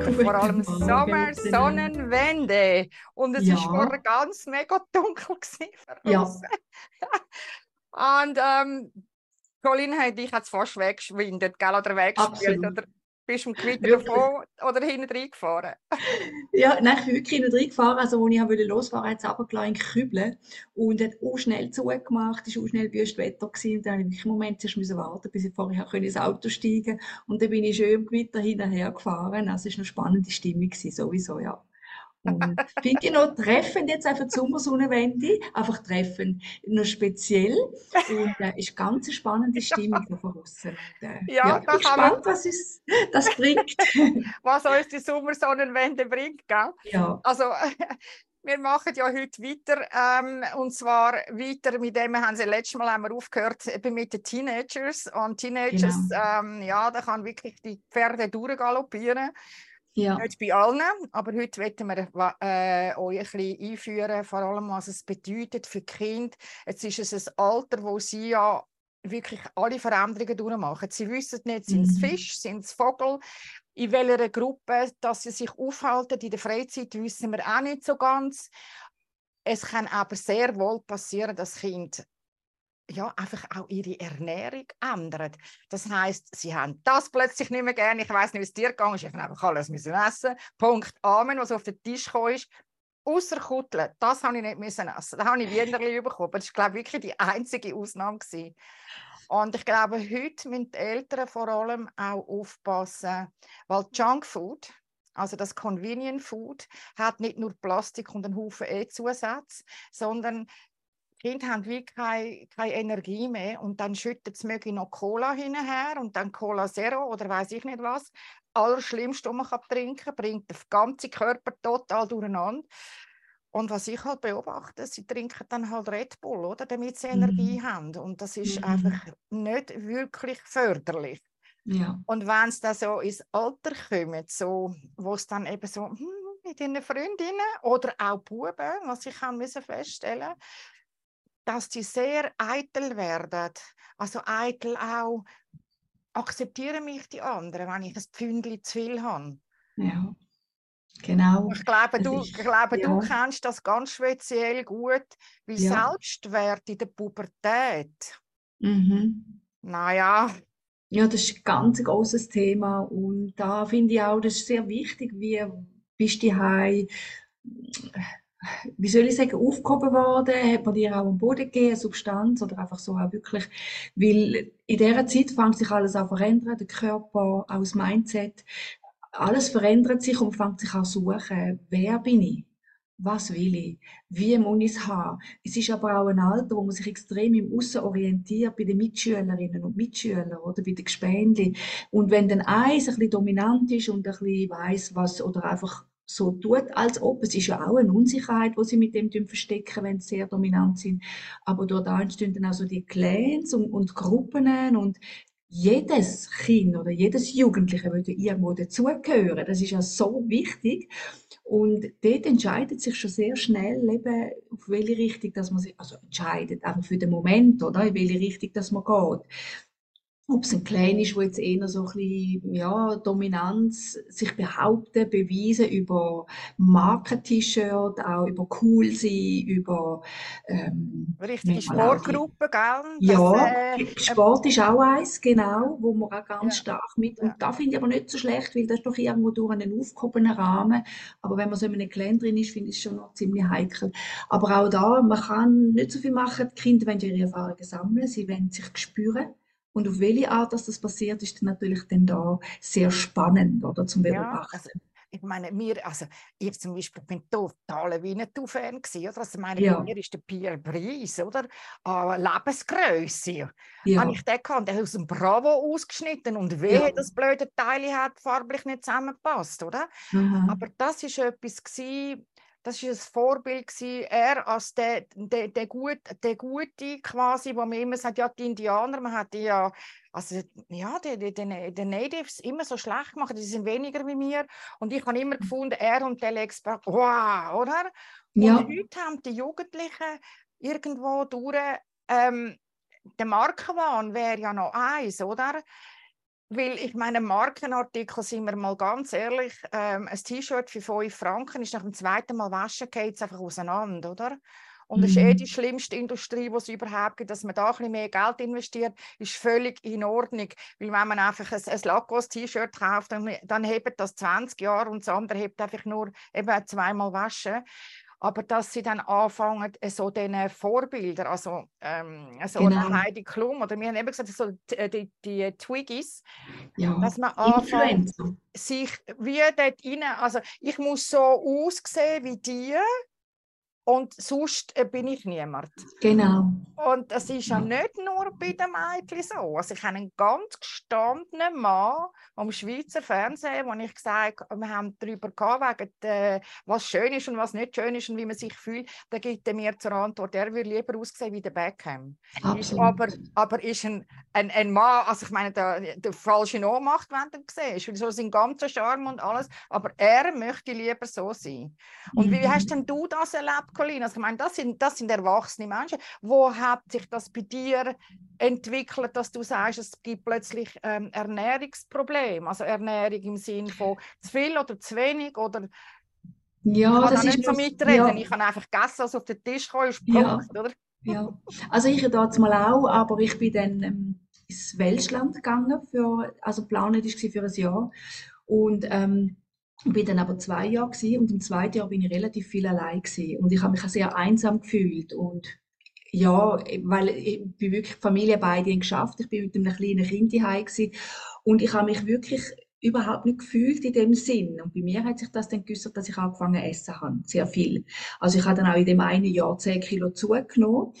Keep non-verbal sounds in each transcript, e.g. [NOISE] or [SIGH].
Oder vor allem Sommer, Sonnenwende. Und es ja. ist vorher ganz mega dunkel Ja. [LAUGHS] Und ähm, Colin hat dich jetzt fast weggeschwindet, gell? Oder weggespielt. Oder bist du Gewitter davon oder hinten reingefahren? ja, nein, ich bin wirklich hinten reingefahren. Also, als ich wollte losfahren, hat es runtergelassen in Kübeln und hat auch schnell zugemacht. Es war auch schnell Wetter gewesen. Und dann musste ich wirklich einen Moment zuerst warten, bis ich vorher ins Auto steigen konnte. Und dann bin ich schön im Gewitter hinterher gefahren. Also, es war eine spannende Stimmung, gewesen, sowieso, ja. Und finde ich noch treffend jetzt einfach die Sommersonnenwende, einfach treffend, noch speziell und äh, ist ganz eine spannende Stimmung ja. von außen. Äh, ja, ja, ich bin gespannt, was uns das bringt. [LAUGHS] was uns die Sommersonnenwende bringt, gell? Ja. Also [LAUGHS] wir machen ja heute weiter ähm, und zwar weiter mit dem haben sie letztes Mal haben wir aufgehört eben mit den Teenagers und Teenagers genau. ähm, ja da kann wirklich die Pferde durchgaloppieren ja. Nicht bei allen, aber heute wollen wir äh, euch ein bisschen einführen, vor allem was es bedeutet für Kinder. Jetzt ist es ein Alter, wo sie ja wirklich alle Veränderungen durchmachen. Sie wissen nicht, sind es mhm. Fisch, sind es Vogel, in welcher Gruppe dass sie sich aufhalten. In der Freizeit wissen wir auch nicht so ganz. Es kann aber sehr wohl passieren, dass Kinder ja, einfach auch ihre Ernährung ändern. Das heißt, sie haben das plötzlich nicht mehr gerne. Ich weiß nicht, wie es dir gegangen ist. Ich habe einfach alles müssen essen. Punkt. Amen, was auf den Tisch gekommen ist. Außer Kutteln, das habe ich nicht müssen essen. Da habe ich Wienerli bekommen. Das war, glaube ich, wirklich die einzige Ausnahme. Gewesen. Und ich glaube, heute müssen die Eltern vor allem auch aufpassen, weil Junkfood, also das Convenient Food, hat nicht nur Plastik und einen Haufen E-Zusatz, sondern Kinder haben wie keine, keine Energie mehr und dann schüttet es möglich noch Cola hinterher und dann Cola Zero oder weiß ich nicht was. Allerschlimmste, was man kann trinken bringt den ganzen Körper total durcheinander. Und was ich halt beobachte, sie trinken dann halt Red Bull, oder, damit sie Energie mhm. haben. Und das ist mhm. einfach nicht wirklich förderlich. Ja. Und wenn sie dann so ins Alter kommen, so, wo es dann eben so hm, mit ihren Freundinnen oder auch Buben, was ich feststellen musste, dass die sehr eitel werden. Also eitel auch, akzeptieren mich die anderen, wenn ich ein Pfündchen zu viel habe. Ja, genau. Ich glaube, du, ich glaube ja. du kennst das ganz speziell gut, wie ja. Selbstwert in der Pubertät. Mhm. Naja. Ja, das ist ein ganz großes Thema und da finde ich auch, das ist sehr wichtig, wie bist du wie soll ich sagen, aufgehoben worden? Hat man dir auch am Boden gegeben, Substanz oder einfach so auch wirklich? Weil in dieser Zeit fängt sich alles an verändern, der Körper, auch das Mindset. Alles verändert sich und fängt sich an zu suchen. Wer bin ich? Was will ich? Wie muss ich es haben? Es ist aber auch ein Alter, wo man sich extrem im Aussen orientiert, bei den Mitschülerinnen und Mitschülern oder bei den Gespendli. Und wenn dann eins ein bisschen dominant ist und ein bisschen weiss, was, oder einfach so tut, als ob. Es ist ja auch eine Unsicherheit, die sie mit dem verstecken, wenn sie sehr dominant sind. Aber dort entstehen dann auch so die Clans und, und Gruppen und jedes Kind oder jedes Jugendliche würde irgendwo dazugehören. Das ist ja so wichtig. Und dort entscheidet sich schon sehr schnell, eben, auf welche Richtung dass man sich, also entscheidet, einfach für den Moment, oder, in welche Richtung dass man geht ob es ein Clan ist, wo jetzt eher so ein bisschen, ja, Dominanz sich behaupten, beweisen über Marken-T-Shirt, auch über cool sein, über ähm, richtige Sportgruppen, gell? Ja, äh, Sport ist auch eins, genau, wo man auch ganz ja. stark mit, und ja. da finde ich aber nicht so schlecht, weil das ist doch irgendwo durch einen aufgehobenen Rahmen, aber wenn man so in einem Clan drin ist, finde ich es schon noch ziemlich heikel. Aber auch da, man kann nicht so viel machen, die Kinder wollen ihre Erfahrungen sammeln, sie wollen sich spüren, und auf welche Art dass das passiert, ist dann natürlich dann da sehr spannend oder, zum Beobachten. Ja, also ich meine, mir, also ich zum Beispiel bin total Winnetou-Fan oder? Also meine, ja. bei mir ist der Pierre Brice, oder? Uh, Lebensgröße. Ja. Habe ich den gehabt, der hat aus dem Bravo ausgeschnitten und wehe, ja. das blöde Teil hat farblich nicht zusammengepasst, oder? Mhm. Aber das ist etwas gewesen, das war ein Vorbild gewesen, er als der, der, der, Gut, der Gute quasi, wo man immer sagt, ja, die Indianer, man hat die ja, also ja, die, die, die, die Natives immer so schlecht gemacht, die sind weniger wie mir und ich habe immer gefunden, er und der Expert, wow, oder? Und ja. heute haben die Jugendlichen irgendwo durch, ähm, der Markenwahn wäre ja noch eins, oder? Weil ich meine, Markenartikel, sind wir mal ganz ehrlich, ähm, ein T-Shirt für 5 Franken ist nach dem zweiten Mal waschen, geht es einfach auseinander, oder? Und das ist eh die mhm. schlimmste Industrie, die es überhaupt gibt. Dass man da ein bisschen mehr Geld investiert, ist völlig in Ordnung. Weil wenn man einfach ein, ein Lacoste-T-Shirt kauft, dann, dann hebt das 20 Jahre und das andere hebt einfach nur eben zweimal waschen aber dass sie dann anfangen, so diese Vorbilder, also ähm, so genau. eine Heidi Klum, oder wir haben eben gesagt, so die, äh, die, die Twiggies, ja. dass man anfängt, sich wie dort rein, also ich muss so aussehen wie die, und sonst äh, bin ich niemand. Genau. Und das ist ja nicht nur bei den Mädchen so. Also ich habe einen ganz gestandenen Mann am Schweizer Fernsehen, wo ich gesagt wir haben darüber gehabt, wegen, was schön ist und was nicht schön ist und wie man sich fühlt. Da gibt er mir zur Antwort, er würde lieber aussehen wie der Beckham. Ist aber, aber ist ein, ein, ein Mann, also ich meine, der, der falsche Ohnmacht, wenn du siehst, weil so sein ganzer Charme und alles, aber er möchte lieber so sein. Und mhm. wie hast denn du das erlebt? Colin. Also ich meine, das sind, das sind erwachsene Menschen. Wo hat sich das bei dir entwickelt, dass du sagst, es gibt plötzlich ähm, Ernährungsprobleme? Also Ernährung im Sinne von zu viel oder zu wenig oder ja, ich kann das da nicht so mitreden. Ja. Ich kann einfach gegessen, was auf den Tisch kommt, ist Punkt, ja. oder? Ja, also ich dort mal auch, aber ich bin dann ähm, ins Welschland gegangen, für, also geplant war für ein Jahr. Und ähm, ich bin dann aber zwei Jahre gewesen, und im zweiten Jahr bin ich relativ viel allein gewesen. und ich habe mich auch sehr einsam gefühlt und ja, weil ich bin wirklich Familie beide geschafft. Ich bin mit einem kleinen Kind daheim und ich habe mich wirklich überhaupt nicht gefühlt in dem Sinn. Und bei mir hat sich das dann geäußert, dass ich angefangen essen habe, sehr viel. Also ich habe dann auch in dem einen Jahr 10 Kilo zugenommen.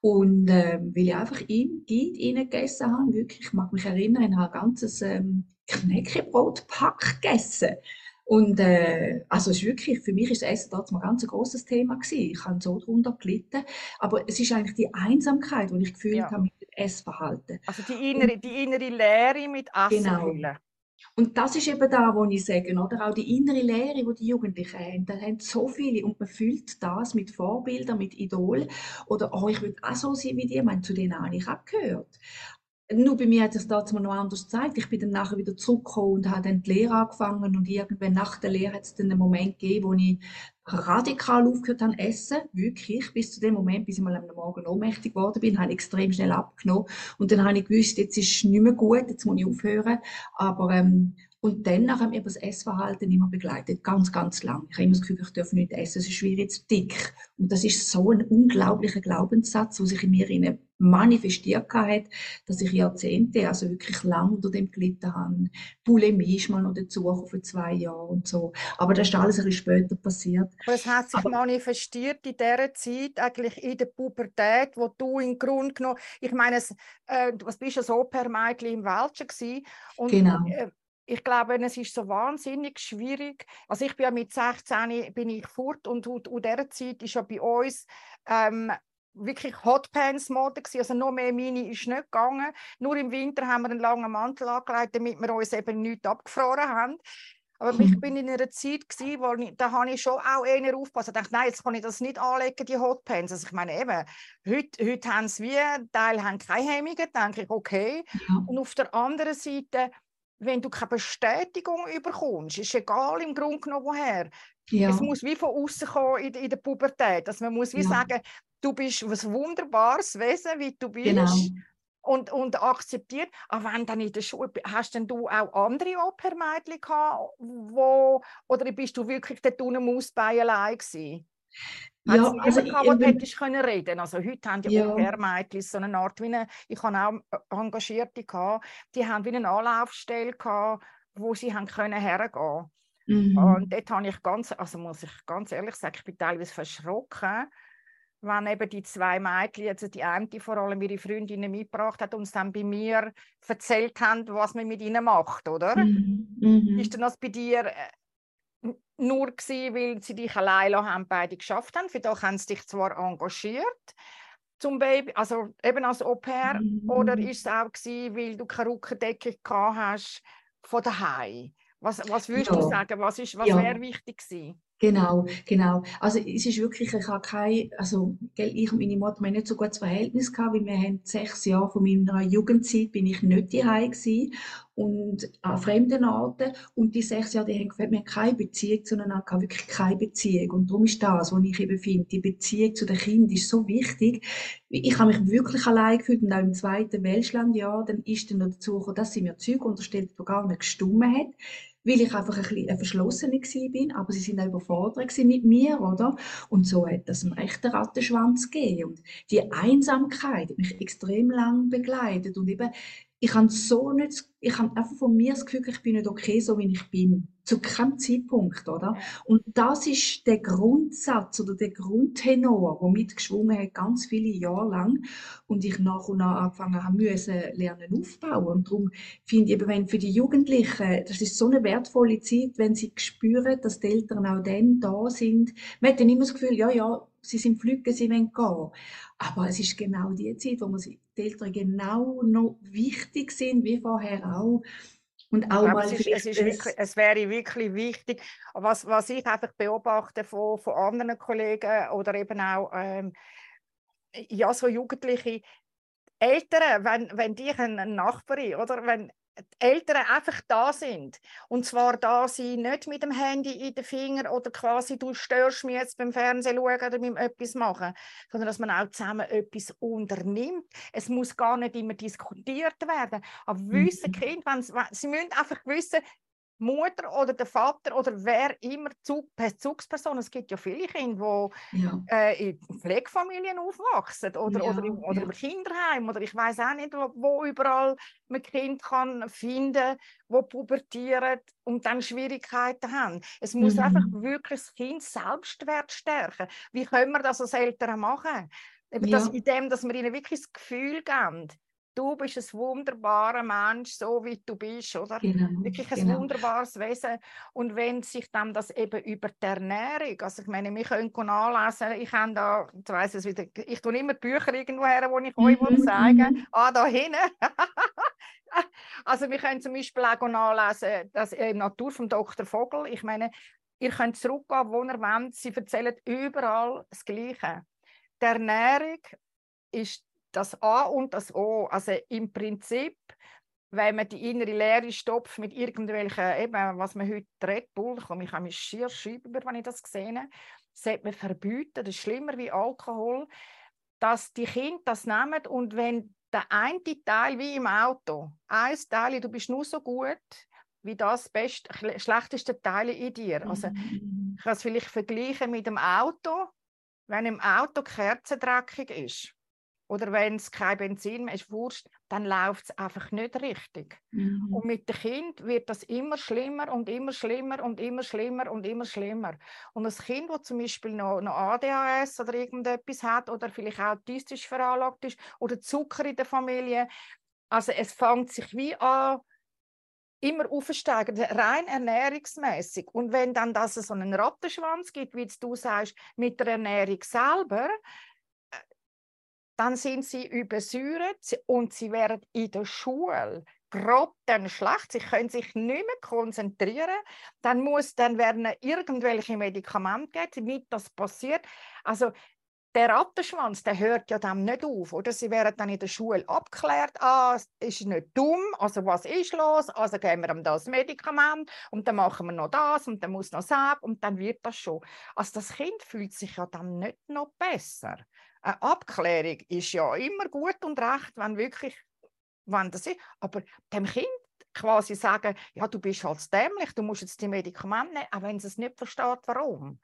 Und äh, weil ich einfach in Giet gegessen habe, wirklich, ich mag mich erinnern, ich habe ein ganzes ähm, Knäckebrotpack gegessen. Und äh, also ist wirklich, für mich ist Essen dort mal ganz ein großes Thema gewesen. Ich habe so darunter gelitten. Aber es ist eigentlich die Einsamkeit, die ich gefühlt ja. habe mit dem Essverhalten. Also die innere, und, die innere Leere mit Essen genau. Und das ist eben da, wo ich sage, oder? Auch die innere Lehre, die die Jugendlichen haben. Da haben so viele und man fühlt das mit Vorbildern, mit Idol. Oder, oh, ich will auch so sein wie die. Ich meine, zu denen habe ich gehört. Nur bei mir hat es das noch anders gezeigt. Ich bin dann nachher wieder zurückgekommen und habe dann die Lehre angefangen und irgendwann nach der Lehre hat es dann einen Moment gegeben, wo ich radikal aufgehört habe essen, wirklich, bis zu dem Moment, bis ich mal am Morgen ohnmächtig geworden bin, habe ich extrem schnell abgenommen und dann habe ich gewusst, jetzt ist es nicht mehr gut, jetzt muss ich aufhören, aber ähm, und dann haben wir das Essverhalten immer begleitet, ganz, ganz lang. Ich habe immer das Gefühl, ich darf nicht essen, sonst werde ich jetzt dick. Und das ist so ein unglaublicher Glaubenssatz, der sich in mir manifestiert hat, dass ich Jahrzehnte, also wirklich lang unter dem gelitten habe. Bulimie ist mal noch dazu vor zwei Jahren und so. Aber das ist alles ein bisschen später passiert. Aber es hat sich Aber, manifestiert in dieser Zeit, eigentlich in der Pubertät, wo du im Grunde genommen, ich meine, äh, du bist ja so per Mädchen im Welschen gewesen, und genau. Äh, ich glaube, es ist so wahnsinnig schwierig. Also ich bin ja mit 16 bin ich fort und in dieser Zeit ist ja bei uns ähm, wirklich Hotpants-Mode also noch mehr Mini ist nicht gegangen. Nur im Winter haben wir einen langen Mantel angelegt, damit wir uns eben nicht abgefroren haben. Aber ich bin in einer Zeit gewesen, wo ich, da habe ich schon auch eher aufgepasst. Ich dachte, nein, jetzt kann ich das nicht anlegen, die Hotpants. Also ich meine eben, heute, heute haben sie wie, Teil haben keine Hemmungen, denke ich, okay. Ja. Und auf der anderen Seite, wenn du keine Bestätigung überkommst, ist egal im Grunde genommen woher. Ja. Es muss wie von außen kommen in, in der Pubertät. Also man muss wie ja. sagen, du bist ein wunderbares Wesen, wie du bist. Genau. Und, und akzeptiert. Aber wenn dann in der Schule, hast denn du auch andere Opermädchen gehabt, wo, oder bist du wirklich der unten Mausbein allein gewesen? Ja, also ich, gehabt, hättest können reden. Also heute haben die ja. Au-pair-Mädchen so eine Art wie eine, ich habe auch Engagierte gehabt, die haben wie eine Anlaufstelle gehabt, wo sie haben können hergehen. Mhm. Und dort habe ich ganz, also muss ich ganz ehrlich sagen, ich bin teilweise verschrocken, wenn eben die zwei Mädchen, also die eine vor allem ihre Freundinnen mitgebracht hat, uns dann bei mir erzählt haben, was man mit ihnen macht, oder? Mhm. Mhm. Ist denn das bei dir äh, nur gewesen, weil sie dich allein haben, beide geschafft haben? Für da haben sie dich zwar engagiert, zum Baby, also eben als Au pair, mhm. oder ist es auch gewesen, weil du keine Rückendeckung gehabt hast von daheim? Was, was würdest ja. du sagen, was, was ja. wäre wichtig gewesen? Genau, genau. Also es ist wirklich, ich habe kein, also gell, ich und meine Mutter haben nicht so gutes Verhältnis gehabt, weil wir haben sechs Jahre von meiner Jugendzeit bin ich nicht daheim gewesen und an fremden Orten und die sechs Jahre, die haben gefällt mir keine Beziehung zueinander, wirklich keine Beziehung und darum ist das, was ich eben finde, die Beziehung zu den Kindern ist so wichtig. Ich habe mich wirklich allein gefühlt und auch im zweiten Welschlandjahr, dann ist dann noch dazu gekommen, dass sie mir Zeug unterstellt, die gar nicht gestummen hat weil ich einfach ein bisschen eine Verschlossene bin, aber sie sind auch überfordert mit mir, oder? Und so hat das einen rechten Rattenschwanz gegeben. Und die Einsamkeit hat mich extrem lang begleitet und eben ich habe so nicht, ich habe einfach von mir das Gefühl, ich bin nicht okay, so wie ich bin. Zu keinem Zeitpunkt, oder? Und das ist der Grundsatz oder der Grundtenor, der mitgeschwungen hat, ganz viele Jahre lang. Und ich nach und nach angefangen habe, müssen lernen aufbauen. Und darum finde ich eben, wenn für die Jugendlichen, das ist so eine wertvolle Zeit, wenn sie spüren, dass die Eltern auch dann da sind. Man hat dann immer das Gefühl, ja, ja, sie sind flügge, sie wollen gehen. Aber es ist genau die Zeit, wo man die Eltern genau noch wichtig sind, wie vorher auch. Und auch mal es, ist, es, ist wirklich, es wäre wirklich wichtig, was, was ich einfach beobachte von, von anderen Kollegen oder eben auch ähm, ja, so Jugendliche, Eltern, wenn, wenn die eine Nachbarin oder? Wenn die Eltern einfach da sind. Und zwar da sie nicht mit dem Handy in den Finger oder quasi du störst mich jetzt beim Fernsehen schauen oder beim etwas machen, sondern dass man auch zusammen etwas unternimmt. Es muss gar nicht immer diskutiert werden. Aber wissen mhm. Kind, wenn, sie müssen einfach wissen, Mutter oder der Vater oder wer immer Zug, Bezugsperson. Es gibt ja viele Kinder, die ja. äh, in Pflegefamilien aufwachsen oder, ja, oder, im, oder ja. im Kinderheim oder ich weiß auch nicht, wo, wo, überall man Kind kann finden, wo pubertieren und dann Schwierigkeiten haben. Es muss mhm. einfach wirklich das Kind Selbstwert stärken. Wie können wir das als Eltern machen? Eben das, indem, dass wir ihnen wirklich das Gefühl geben, du bist ein wunderbarer Mensch, so wie du bist, oder? Genau, Wirklich ein genau. wunderbares Wesen. Und wenn sich dann das eben über die Ernährung, also ich meine, wir können nachlesen, ich habe da, ich weiss es wieder, ich tue immer Bücher irgendwo her, wo ich euch mhm. zeigen mhm. ah, da hinten. [LAUGHS] also wir können zum Beispiel auch nachlesen, dass in Natur vom Dr. Vogel, ich meine, ihr könnt zurückgehen, wo ihr wollt, sie erzählen überall das Gleiche. Die Ernährung ist das A und das O. Also im Prinzip, wenn man die innere Leere stopft mit irgendwelchen, eben, was man heute Red Bull, ich komme mich schier schreiben, wenn ich das sehe, sollte man verbieten, das ist schlimmer wie Alkohol, dass die Kinder das nehmen und wenn der eine Teil wie im Auto, ein Teil, du bist nur so gut, wie das best, schlechteste Teil in dir. Also mhm. ich kann es vielleicht vergleichen mit dem Auto, wenn im Auto die Kerze dreckig ist oder wenn es kein Benzin mehr ist, Wurst, dann läuft es einfach nicht richtig. Mhm. Und mit dem Kind wird das immer schlimmer und immer schlimmer und immer schlimmer und immer schlimmer. Und das Kind, das zum Beispiel noch, noch ADHS oder irgendetwas hat oder vielleicht autistisch veranlagt ist oder Zucker in der Familie, also es fängt sich wie an, immer aufsteigen, rein ernährungsmäßig. Und wenn dann das so einen Rattenschwanz gibt, wie du sagst, mit der Ernährung selber, dann sind sie übersäuert und sie werden in der Schule grottenschlecht, sie können sich nicht mehr konzentrieren, dann, muss, dann werden irgendwelche Medikamente geben, damit das passiert. Also der Rattenschwanz, der hört ja dann nicht auf, oder? Sie werden dann in der Schule abgeklärt, ah, ist nicht dumm, also was ist los, also geben wir ihm das Medikament und dann machen wir noch das und dann muss noch das und dann wird das schon. Also das Kind fühlt sich ja dann nicht noch besser eine Abklärung ist ja immer gut und recht, wenn wirklich, wenn das ist. Aber dem Kind quasi sagen, ja, du bist halt dämlich, du musst jetzt die Medikamente nehmen, auch wenn es es nicht versteht, warum.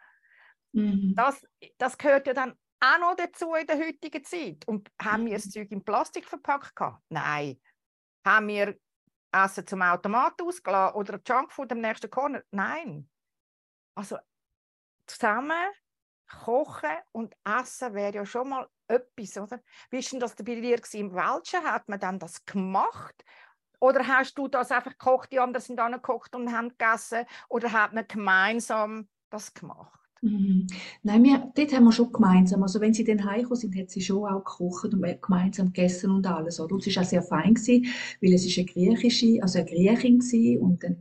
Mhm. Das, das gehört ja dann auch noch dazu in der heutigen Zeit. Und haben wir das mhm. Zeug in Plastik verpackt? Gehabt? Nein. Haben wir Essen zum Automat ausgelassen oder Junkfood am nächsten Corner? Nein. Also zusammen Kochen und Essen wäre ja schon mal etwas, oder? Wie ist denn das bei dir im Welschen? Hat man dann das gemacht? Oder hast du das einfach gekocht, die anderen sind gekocht und haben gegessen? Oder hat man gemeinsam das gemacht? Mhm. Nein, wir, dort haben wir schon gemeinsam, also wenn sie dann heimgekommen sind, hat sie schon auch gekocht und gemeinsam gegessen und alles, oder? Und es war auch sehr fein gewesen, weil es ist eine griechische, also eine Griechin gewesen und ein,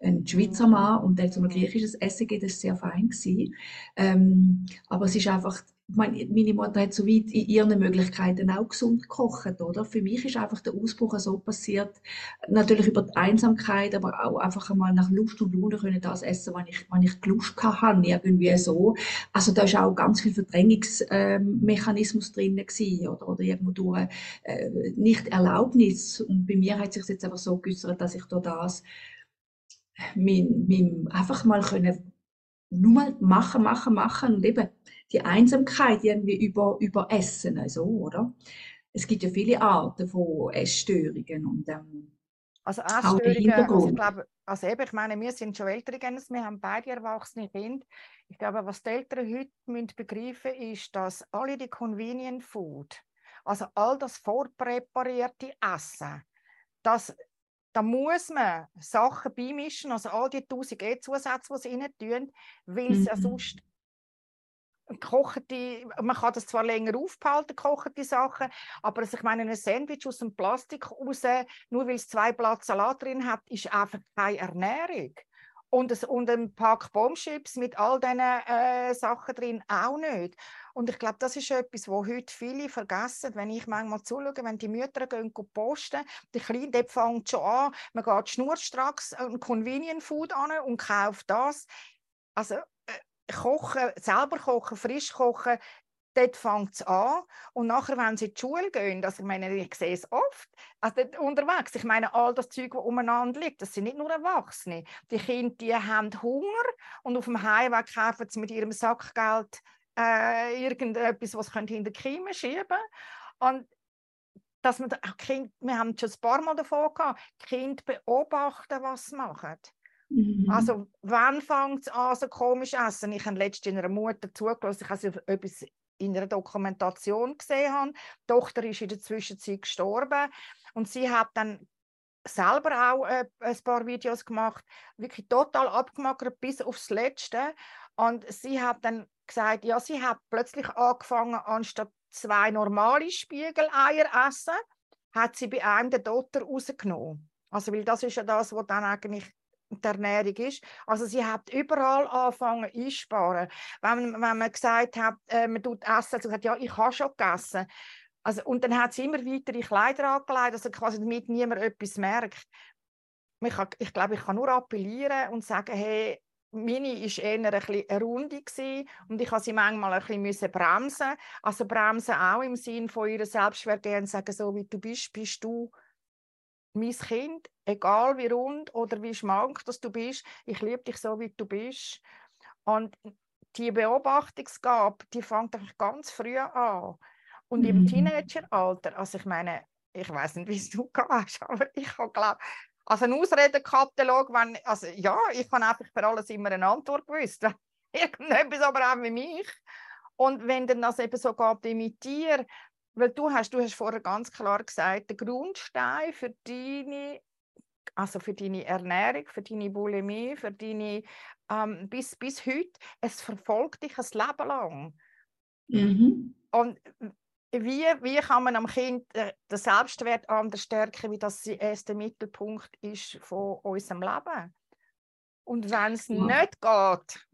ein Schweizer Mann und dann so ein griechisches Essen geht, das sehr fein. Ähm, aber es ist einfach, meine, meine Mutter hat so weit in ihren Möglichkeiten auch gesund gekocht, oder? Für mich ist einfach der Ausbruch so passiert, natürlich über die Einsamkeit, aber auch einfach einmal nach Lust und Laune können das essen, was ich, was ich Lust hatte, irgendwie so. Also da ist auch ganz viel Verdrängungsmechanismus drin oder, oder irgendwo durch äh, nicht Erlaubnis. Und bei mir hat sich jetzt einfach so geäußert, dass ich da das mein, mein, einfach mal können nur mal machen, machen, machen und eben die Einsamkeit irgendwie über, über Essen, also, oder? Es gibt ja viele Arten von Essstörungen und ähm, also Essstörungen, also ich glaube, also eben, ich meine, wir sind schon Eltern, wir haben beide erwachsene Kinder. Ich glaube, was die Eltern heute müssen begreifen ist, dass alle die Convenient Food, also all das vorpräparierte Essen, das, da muss man Sachen beimischen, also all die 1000 E-Zusätze, die sie rein tun, weil es mhm. ja sonst gekochte, man kann das zwar länger aufbehalten, gekochte Sachen, aber also ich meine, ein Sandwich aus dem Plastik raus, nur weil es zwei Blatt Salat drin hat, ist einfach keine Ernährung. Und, es, und ein Pack Bombschips mit all diesen äh, Sachen drin auch nicht. Und ich glaube, das ist etwas, wo heute viele vergessen, wenn ich manchmal zuschaue, wenn die Mütter gehen posten, die Kleine, der fängt schon an, man geht schnurstracks ein Convenient Food an und kauft das. Also kochen, selber kochen, frisch kochen, dort fängt es an. Und nachher, wenn sie in die Schule gehen, also ich meine, ich sehe es oft, also unterwegs, ich meine, all das Zeug, das umeinander liegt, das sind nicht nur Erwachsene. Die Kinder, die haben Hunger und auf dem Heimweg kaufen sie mit ihrem Sackgeld äh, irgendetwas, was sie hinter die Kiemen schieben Und dass man, kind, wir haben schon ein paar Mal davon gehabt, Kind beobachten, was sie machen. Mhm. Also, wann fängt es an, so komisch zu essen? Ich habe letztens einer Mutter zugelassen, ich habe etwas in einer Dokumentation gesehen. Habe. Die Tochter ist in der Zwischenzeit gestorben und sie hat dann selber auch äh, ein paar Videos gemacht, wirklich total abgemagert bis aufs Letzte. Und sie hat dann gesagt, ja, sie hat plötzlich angefangen, anstatt zwei normale Spiegeleier essen, hat sie bei einem den Dotter rausgenommen. Also, weil das ist ja das, was dann eigentlich die Ernährung ist. Also sie hat überall angefangen einsparen. Wenn, wenn man gesagt hat, äh, man tut essen, sie hat ja, ich habe schon gegessen. Also, und dann hat sie immer weitere Kleider angelegt, also quasi damit niemand etwas merkt. Ich, kann, ich glaube, ich kann nur appellieren und sagen, hey, meine war eher eine Runde gewesen, und ich musste sie manchmal ein bisschen bremsen. Also bremsen auch im Sinn von ihrer Selbstwert und sagen, so wie du bist, bist du mein Kind, egal wie rund oder wie schmank dass du bist, ich liebe dich so, wie du bist. Und die Beobachtungsgabe, die fängt eigentlich ganz früh an. Und mhm. im Teenageralter, also ich meine, ich weiß nicht, wie es du gehst, [LAUGHS] aber ich habe glaube also ein Ausredenkatalog, wenn, also ja, ich habe einfach für alles immer eine Antwort gewusst. [LAUGHS] Irgendetwas aber auch wie mich. Und wenn dann das eben so geht wie mit dir, weil du hast, du hast vorher ganz klar gesagt, der Grundstein für deine, also für deine Ernährung, für deine Bulimie, für deine, ähm, bis, bis heute, es verfolgt dich ein Leben lang. Mhm. Und wie, wie kann man am Kind den Selbstwert anders stärken, wie das der erste Mittelpunkt ist von unserem Leben? Und wenn es ja. nicht geht,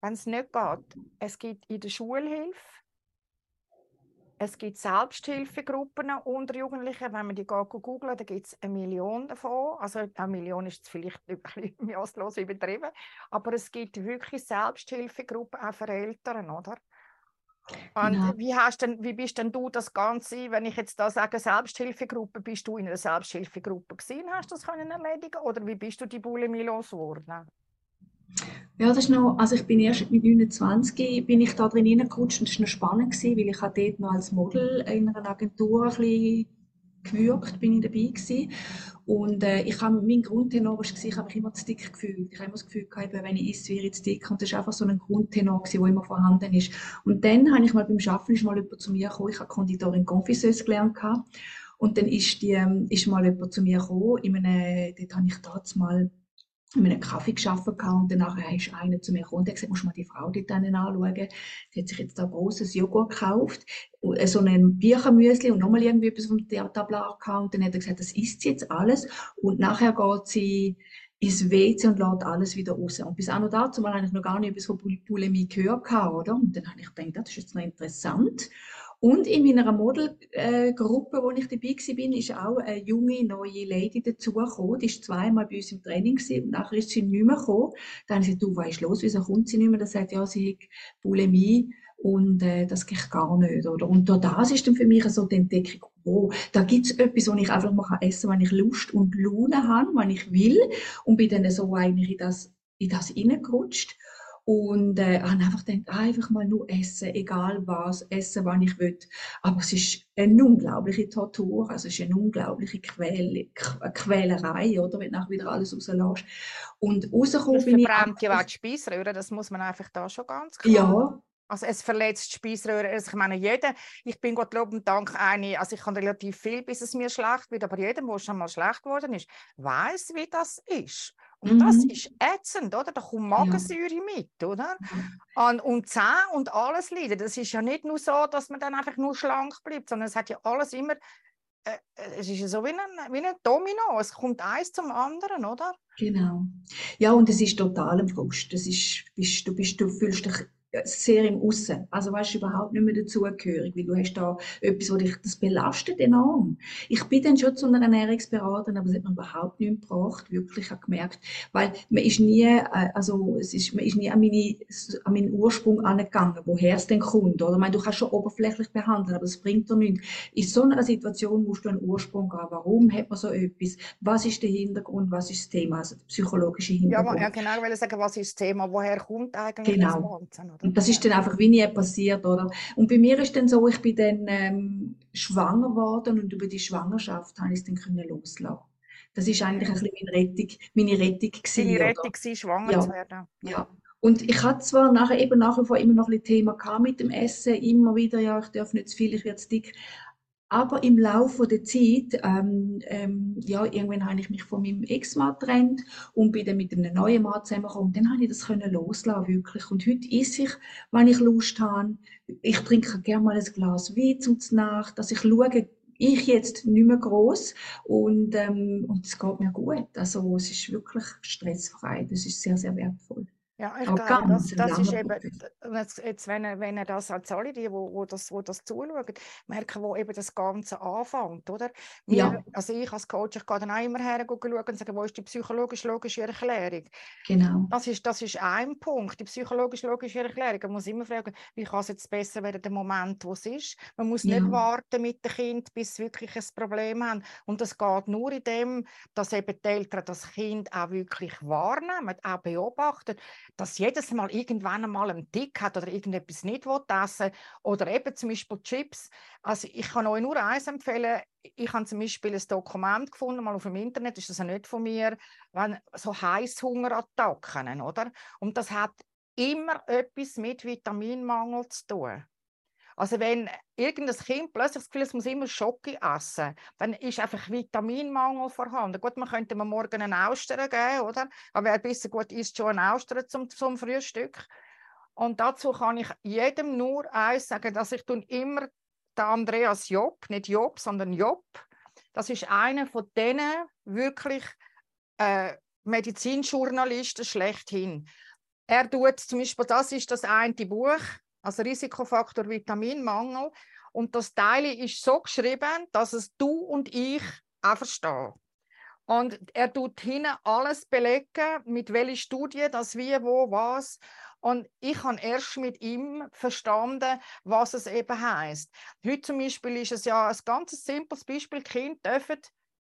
wenn es nicht geht, es gibt in der Schulhilfe, es gibt Selbsthilfegruppen unter Jugendlichen. Wenn man die googeln, da gibt es eine Million davon. Also eine Million ist vielleicht ein bisschen [LAUGHS] maßlos übertrieben. Aber es gibt wirklich Selbsthilfegruppen auch für Eltern, oder? Und genau. wie, hast denn, wie bist denn du das Ganze, wenn ich jetzt da sage Selbsthilfegruppe, bist du in einer Selbsthilfegruppe gesehen, hast du das können erledigen oder wie bist du die Bulimie losgeworden? Ja, das ist noch, also ich bin erst mit 29 bin ich da drin reingerutscht und das war noch spannend, gewesen, weil ich dort noch als Model in einer Agentur ein bisschen gewirkt, bin ich dabei gewesen. Und äh, ich habe, mein Grundtenor war, ich habe mich immer zu dick gefühlt. Ich habe immer das Gefühl gehabt, wenn ich esse, wäre ich zu dick. Und das ist einfach so ein Grundtenor der immer vorhanden ist. Und dann habe ich mal beim Arbeiten ist mal jemand zu mir gekommen, ich habe Konditorin Confiseuse gelernt gehabt. Und dann ist, die, ähm, ist mal jemand zu mir gekommen, in einem, dort habe ich damals mal in einem Kaffee gearbeitet und danach ist einer zu mir gekommen und hat gesagt, musst du mal die Frau dort anschauen. Die hat sich jetzt da großes Joghurt gekauft, äh, so ein Büchermüsli und nochmal irgendwie etwas vom Tablar gehabt und dann hat er gesagt, das isst sie jetzt alles und nachher geht sie ins WC und lädt alles wieder raus. Und bis auch noch dazu habe ich noch gar nicht etwas von Bulimie gehört, oder? Und dann habe ich gedacht, das ist jetzt noch interessant. Und in meiner Modelgruppe, wo ich dabei war, ist auch eine junge, neue Lady dazugekommen. Die war zweimal bei uns im Training und nachher ist sie nicht mehr gekommen. Dann habe ich gesagt, du, was ist los? Wieso kommt sie nicht mehr? Dann sagt ja, sie hat Bulimie und äh, das geht gar nicht. Oder? Und das ist dann für mich so die Entdeckung, oh, da gibt es etwas, was ich einfach mal essen kann, wenn ich Lust und Laune habe, wenn ich will. Und bin dann so eigentlich in das, in das reingerutscht. Und äh, habe einfach gedacht, einfach mal nur essen, egal was, essen, wann ich will. Aber es ist eine unglaubliche Tortur, also es ist eine unglaubliche Quäl Quälerei, oder, wenn du nachher wieder alles rauslässt. Und rausgekommen bin ich... Das verbrennt ja auch die Speiseröhre, das muss man einfach da schon ganz klar... Ja, also es verletzt die Speiseröhre. Also ich meine, jeder, ich bin Gott lob und Dank eine, also ich kann relativ viel, bis es mir schlecht wird, aber jeder, der schon mal schlecht geworden ist, weiß, wie das ist. Und mhm. das ist ätzend, oder? Da kommt Magensäure ja. mit, oder? Und, und Zähne und alles leiden. Das ist ja nicht nur so, dass man dann einfach nur schlank bleibt, sondern es hat ja alles immer, äh, äh es ist ja so wie ein, wie ein Domino. Es kommt eins zum anderen, oder? Genau. Ja, und es ist total im Frust. Das ist, bist, du, bist, du fühlst dich sehr im Aussen. Also weißt du überhaupt nicht mehr dazugehörig, weil du hast da etwas, was dich, das belastet enorm. Ich bin dann schon zu einer Ernährungsberaterin, aber das hat man überhaupt nicht gebracht, wirklich, ich habe gemerkt, weil man ist nie, äh, also es ist, man ist nie an, meine, an meinen Ursprung angegangen, woher es denn kommt, oder? Ich meine, du kannst schon oberflächlich behandeln, aber das bringt dir nichts. In so einer Situation musst du den Ursprung gehen. Warum hat man so etwas? Was ist der Hintergrund? Was ist das Thema? Also der psychologische Hintergrund. Ja, ja genau, ich will sagen, was ist das Thema? Woher kommt eigentlich genau. das Ganze? Und das ist dann einfach wie nie passiert, oder? Und bei mir ist dann so, ich bin dann ähm, schwanger geworden und über die Schwangerschaft habe ich es dann können loslassen. Das ist eigentlich ein bisschen meine Rettung, meine Rettung gewesen, Deine Rettung gewesen, schwanger ja. zu werden. Ja. Und ich hatte zwar nachher eben nach wie vor immer noch ein Thema mit dem Essen, immer wieder, ja, ich darf nicht zu viel, ich werde zu dick. Aber im Laufe der Zeit, ähm, ähm, ja, irgendwann habe ich mich von meinem Ex-Mann getrennt und bin dann mit einem neuen Mann zusammengekommen. Dann habe ich das können loslassen, wirklich. Und heute esse ich, wenn ich Lust habe. Ich trinke gerne mal ein Glas Wein zum Nacht, dass ich schaue, ich jetzt nicht mehr groß und, ähm, und es geht mir gut. Also es ist wirklich stressfrei. Das ist sehr, sehr wertvoll. Ja, ich Aber glaube, das, das ist eben, jetzt, wenn, wenn ihr das als alle, die wo, wo das, wo das zuschauen, merken, wo eben das Ganze anfängt, oder? Wir, ja. Also ich als Coach, ich gehe dann auch immer her und sage, wo ist die psychologisch-logische Erklärung? Genau. Das ist, das ist ein Punkt, die psychologisch-logische Erklärung. Man muss immer fragen, wie kann es jetzt besser werden, der Moment, wo es ist? Man muss ja. nicht warten mit dem Kind, bis sie wirklich ein Problem haben. Und das geht nur in dem, dass eben die Eltern das Kind auch wirklich wahrnehmen, auch beobachten dass jedes Mal irgendwann einmal einen Tick hat oder irgendetwas nicht essen oder eben zum Beispiel Chips. Also ich kann euch nur eins empfehlen. Ich habe zum Beispiel ein Dokument gefunden, mal auf dem Internet, ist das nicht von mir, wenn, so Heißhungerattacken, oder? Und das hat immer etwas mit Vitaminmangel zu tun. Also wenn irgendein Kind plötzlich das Gefühl, es muss immer Schocke essen, dann ist einfach Vitaminmangel vorhanden. Gut, man könnte man morgen einen Austern geben, oder? Aber wer besser gut isst, schon einen Austern zum, zum Frühstück. Und dazu kann ich jedem nur eins sagen, dass ich immer der Andreas Job, nicht Job, sondern Job, das ist einer von denen wirklich äh, Medizinjournalisten schlechthin. Er tut zum Beispiel, das ist das eine Buch, also Risikofaktor Vitaminmangel. Und das Teil ist so geschrieben, dass es du und ich auch verstehen. Und er tut hinten alles belegen, mit welchen Studien, das wie, wo, was. Und ich habe erst mit ihm verstanden, was es eben heißt. Heute zum Beispiel ist es ja ein ganz simples Beispiel: Kinder dürfen